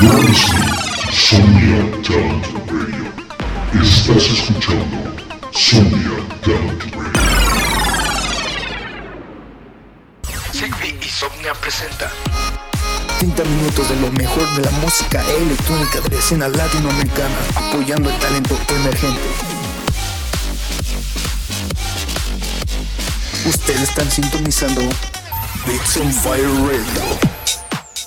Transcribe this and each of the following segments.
You're listening Sonia Talent Radio. Estás escuchando Sonia Talent Radio. Sigby y Somnia presenta 30 minutos de lo mejor de la música electrónica de la escena latinoamericana, apoyando el talento emergente. Ustedes están sintonizando Beats on Fire Radio.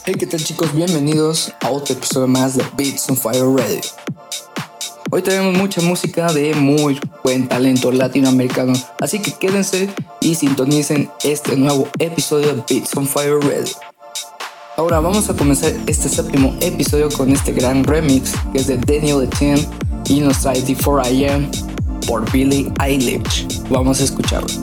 Hey, ¿qué tal chicos? Bienvenidos a otro episodio más de Beats on Fire Radio. Hoy tenemos mucha música de muy buen talento latinoamericano, así que quédense y sintonicen este nuevo episodio de Beats on Fire Radio. Ahora vamos a comenzar este séptimo episodio con este gran remix que es de Daniel Etienne y nos trae The 4am por Billie Eilish. Vamos a escucharlo.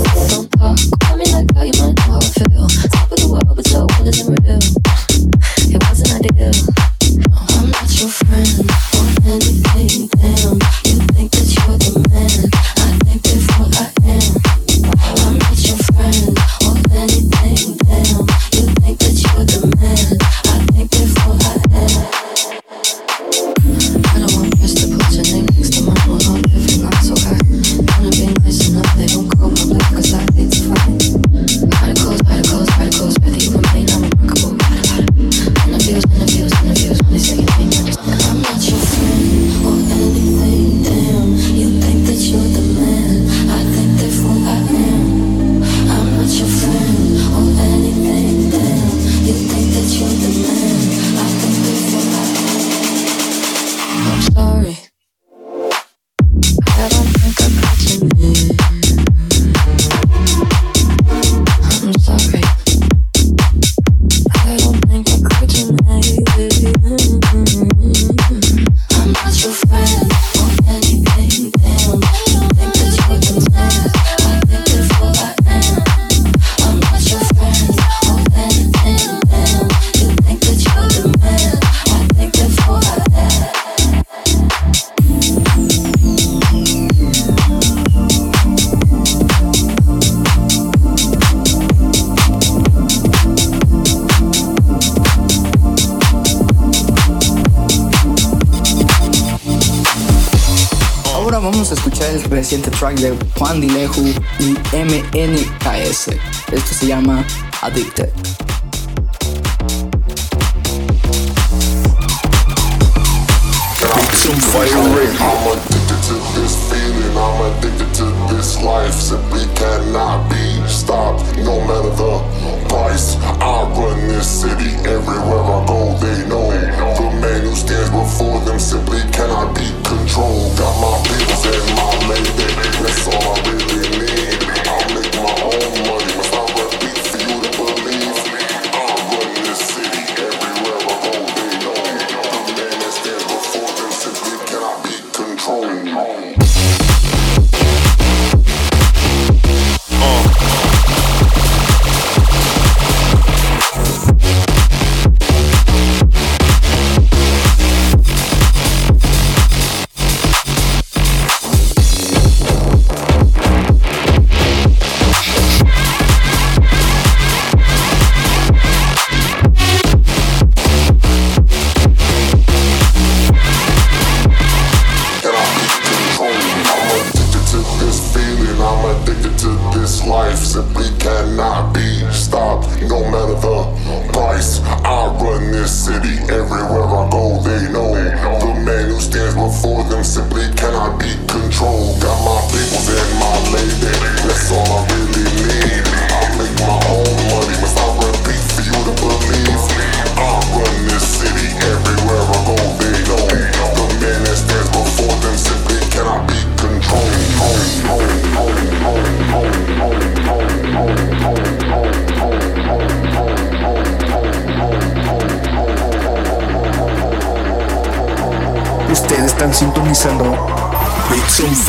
I'm addicted to this feeling, I'm addicted to this life Simply cannot be stopped, no matter the price I run this city, everywhere I go they know The man who stands before them simply cannot be controlled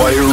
Fire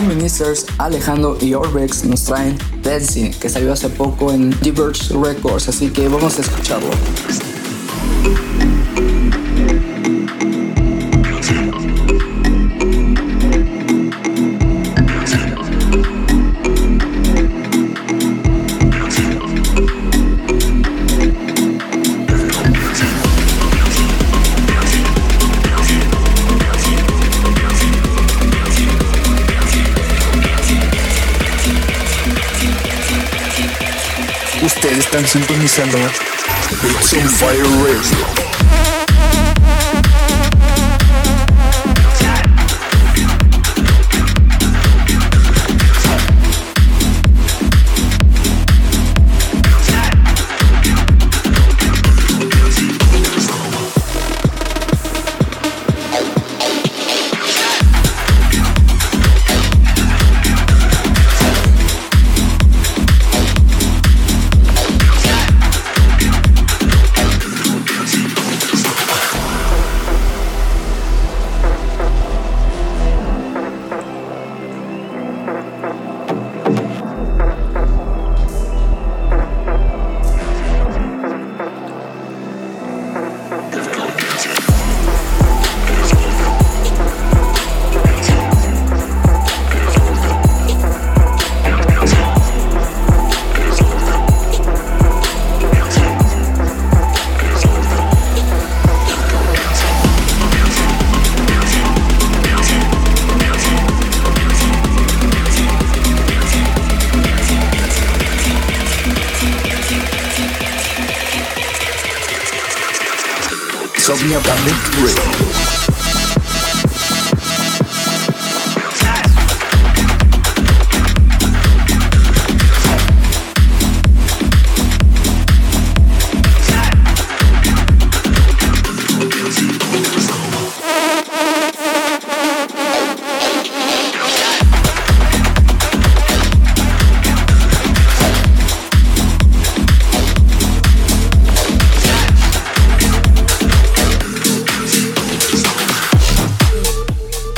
su ministers Alejandro y Orbex nos traen Dancing, que salió hace poco en Diverge Records, así que vamos a escucharlo. Están sintonizando Beats on Fire Radio.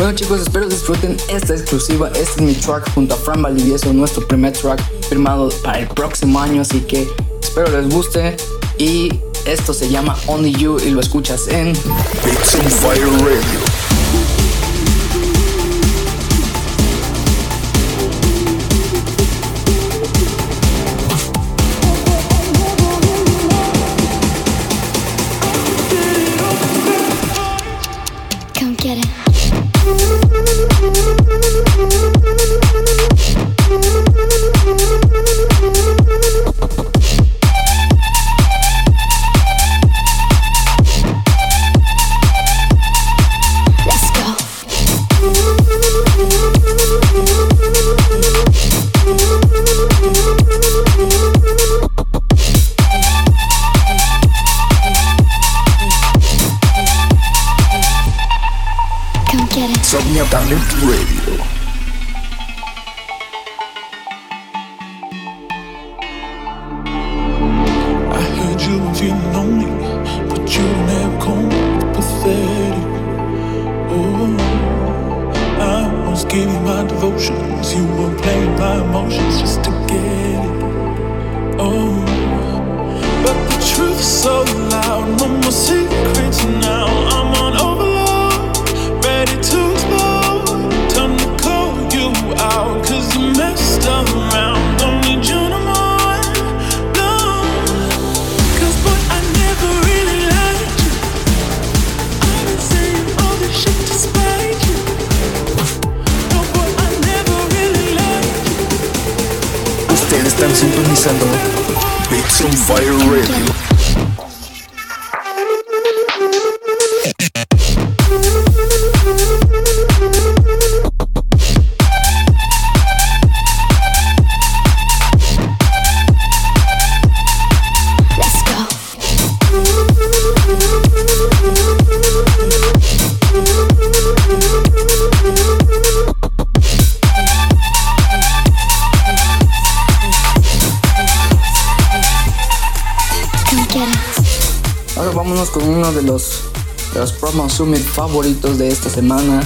Bueno chicos, espero disfruten esta exclusiva. Este es mi track junto a Fran Valdivieso, nuestro primer track firmado para el próximo año. Así que espero les guste. Y esto se llama Only You y lo escuchas en Fire Radio. December. Bits some Fire Radio. Summit favoritos de esta semana.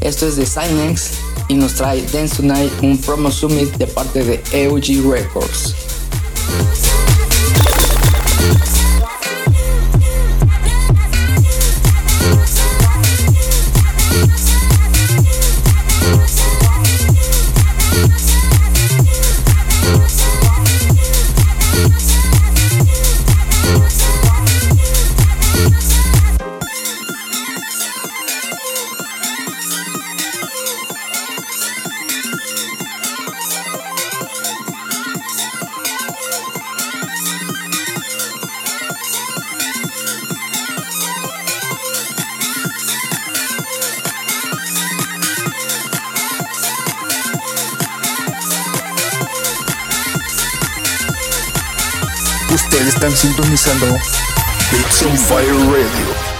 Esto es de Sinex y nos trae Dance Tonight, un promo summit de parte de EUG Records. Cognizando. Bits on Fire Radio.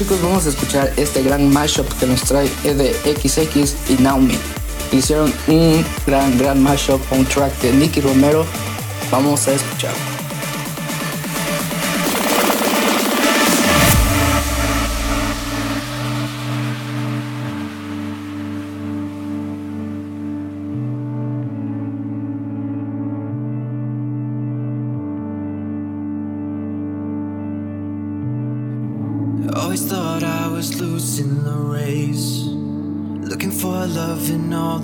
Chicos, vamos a escuchar este gran mashup que nos trae EDXX y Naomi. Hicieron un gran, gran mashup, un track de Nicky Romero. Vamos a escuchar.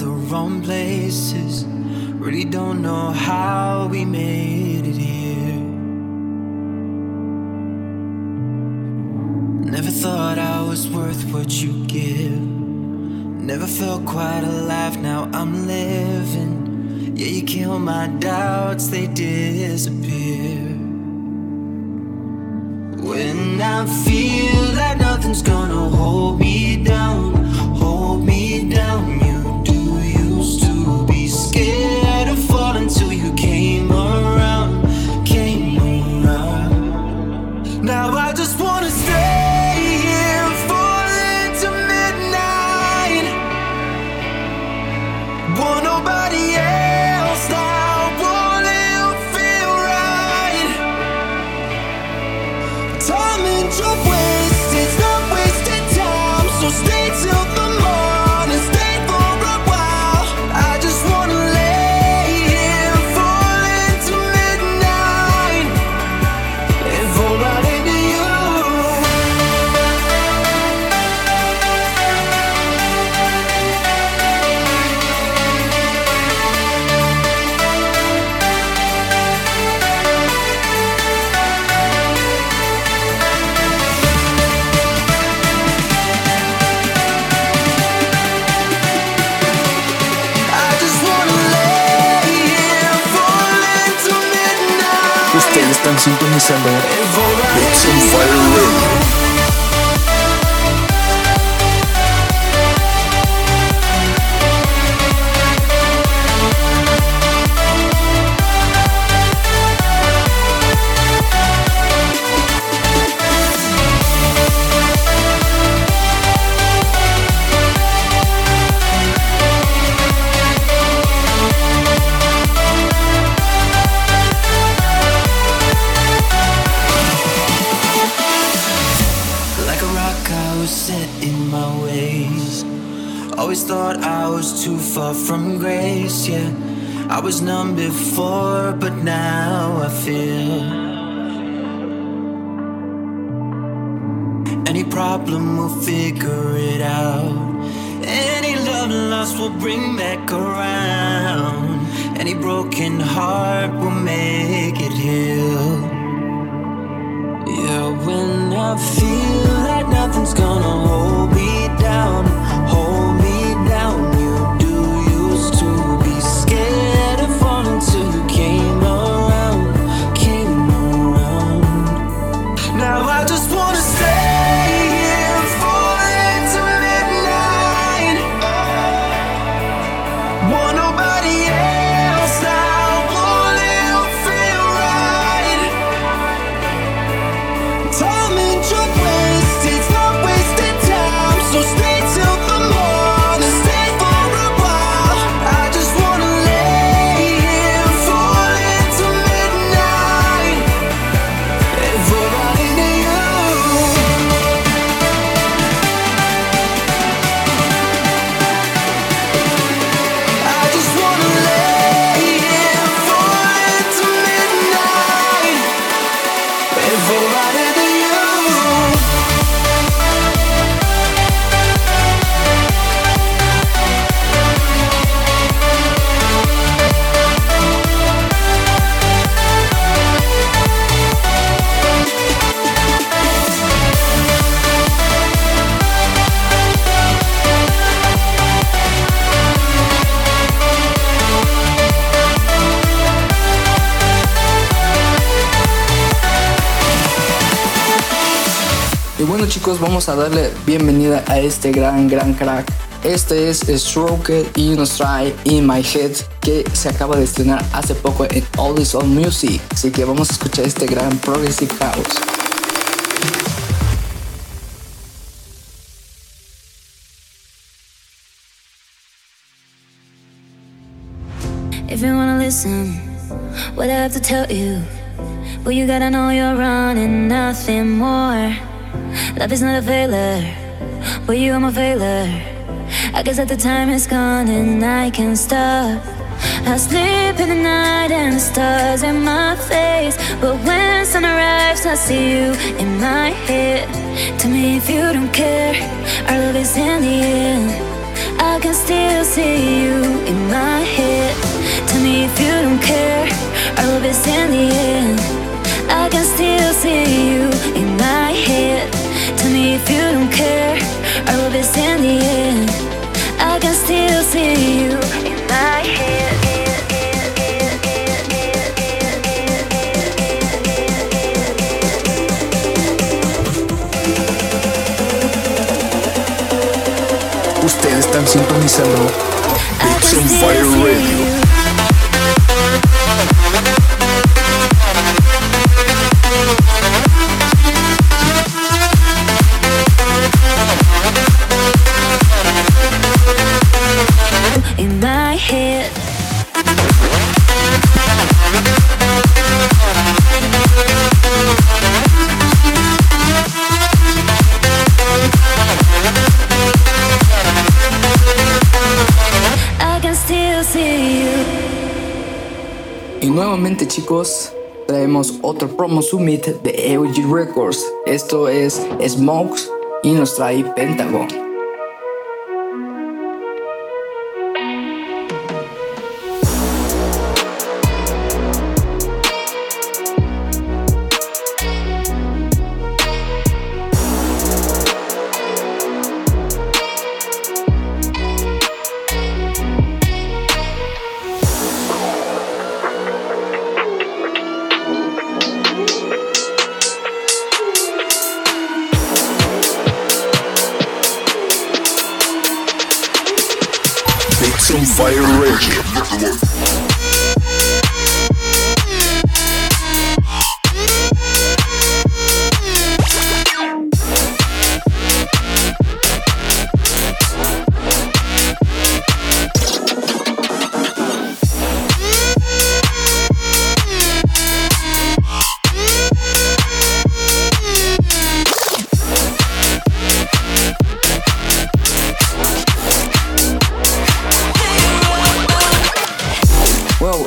The wrong places. Really don't know how we made it here. Never thought I was worth what you give. Never felt quite alive, now I'm living. Yeah, you kill my doubts, they disappear. When I feel like nothing's gonna hold me was numb before, but now I feel. Any problem, we'll figure it out. Any love lost, we'll bring back around. Any broken heart, we'll make it heal. Yeah, when I feel like nothing's gonna hold vamos a darle bienvenida a este gran, gran crack. Este es Stroked In Try In My Head que se acaba de estrenar hace poco en All Is All Music. Así que vamos a escuchar este gran Progressive House. If you wanna listen, what I have to tell you. Well, you gotta know you're running nothing more. Life is not a failure, but you are my failure. I guess that the time is gone and I can't stop. I sleep in the night and the stars in my face. But when sun arrives, I see you in my head. Tell me if you don't care, our love is in the air. I can still see you in my head. Tell me if you don't care. Our love is in the end. I can still see you in my head. Tell me if you don't care. Our love is in. I can still see you in my head. Ustedes están sintonizando on Fire Radio. Chicos, traemos otro promo summit de EOG Records. Esto es Smokes y nos trae Pentagon.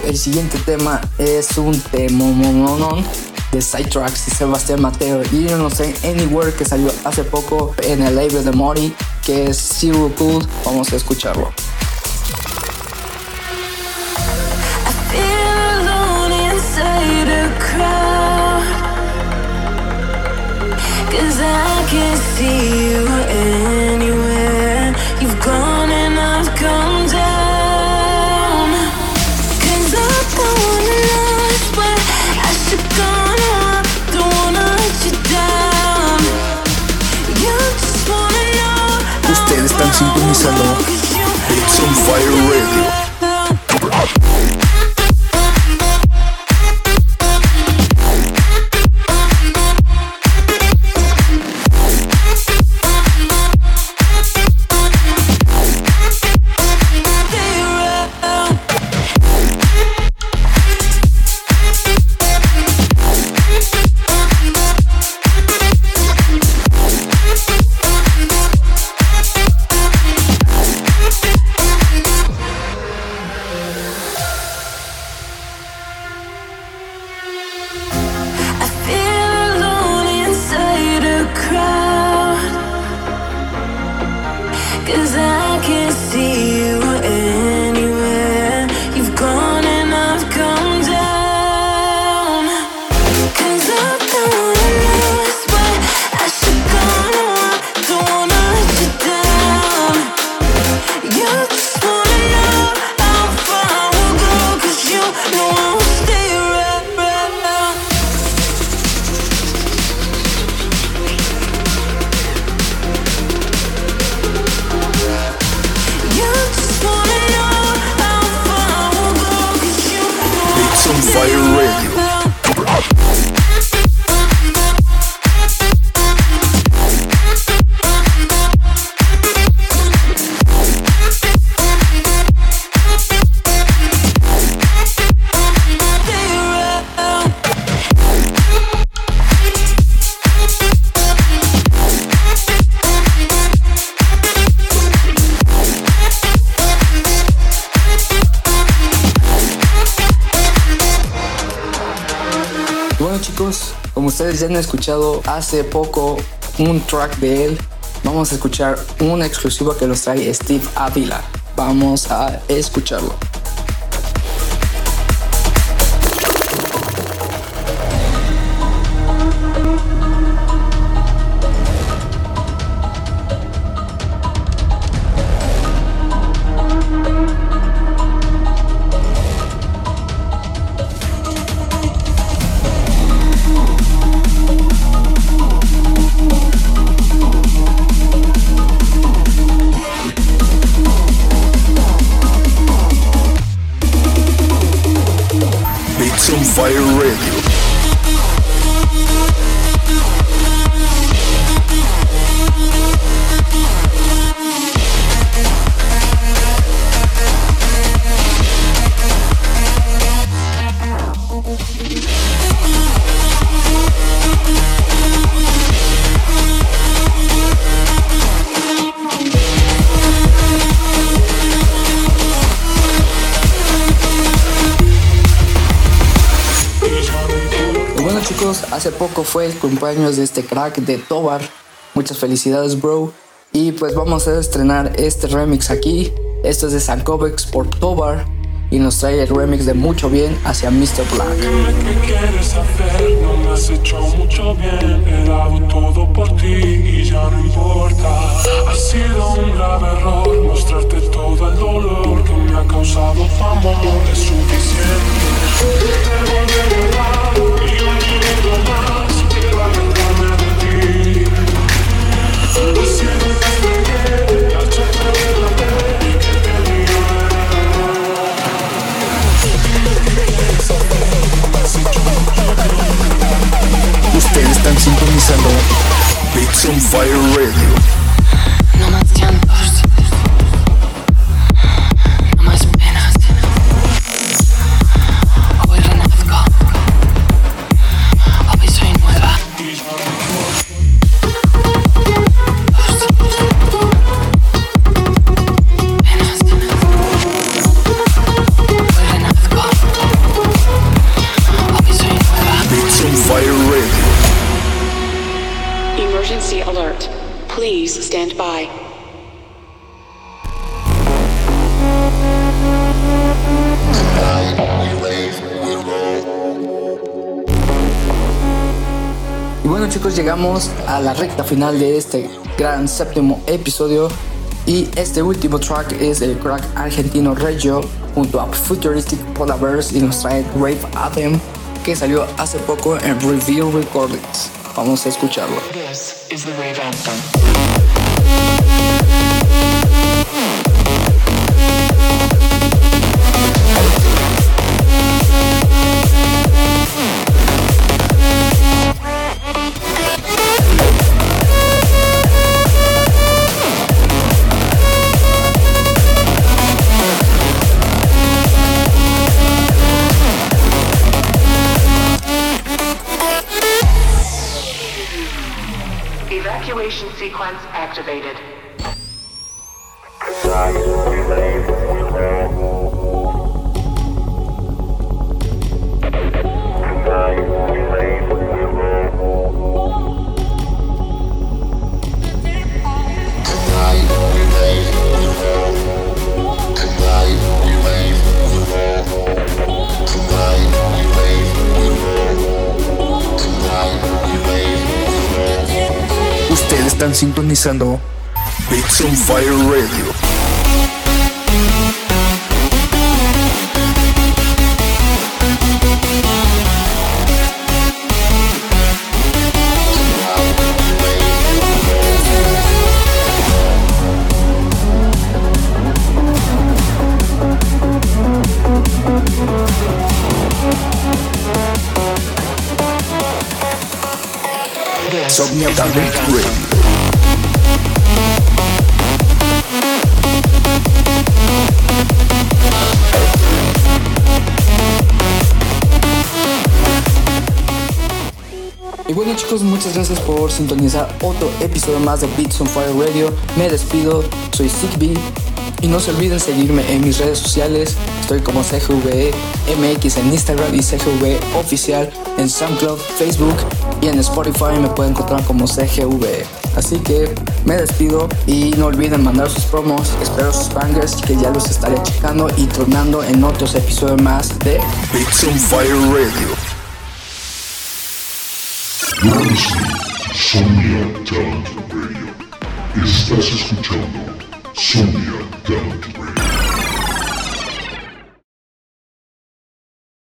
El siguiente tema es un temomonon de Sidetracks y Sebastián Mateo y no sé Anywhere que salió hace poco en el label de Mori que es Zero Cool. Vamos a escucharlo. Feel alone inside a crowd. Cause I can't see you anywhere. Salon. It's on fire radio. Ya han escuchado hace poco un track de él, vamos a escuchar una exclusiva que nos trae Steve Avila. Vamos a escucharlo. Hace poco fue el cumpleaños de este crack de Tobar. Muchas felicidades bro. Y pues vamos a estrenar este remix aquí. Esto es de Sankovex por Tobar. Y nos trae el remix de Mucho Bien hacia Mr. Black. Dime qué quieres hacer, no me has hecho mucho bien. He dado todo por ti y ya no importa. Ha sido un grave error mostrarte todo el dolor que me ha causado tu amor. Es suficiente. Te volveré so much, but I don't wanna be. Llegamos a la recta final de este gran séptimo episodio y este último track es el crack argentino Reggio junto a Futuristic Polarverse y nos trae Grave Anthem que salió hace poco en Review Recordings. Vamos a escucharlo. This is the Rave Anthem. Sequence activated. escuchando Beats on Fire Radio. Submit the muchas gracias por sintonizar otro episodio más de Beats on Fire Radio. Me despido, soy Sigby y no se olviden seguirme en mis redes sociales. Estoy como CGVE MX en Instagram y CGVE Oficial en SoundCloud, Facebook y en Spotify me pueden encontrar como CGVE. Así que me despido y no olviden mandar sus promos, espero sus bangers que ya los estaré checando y tronando en otros episodios más de Beats on Fire Radio. Somnia Talent Radio. Estás escuchando Somnia Talent Radio.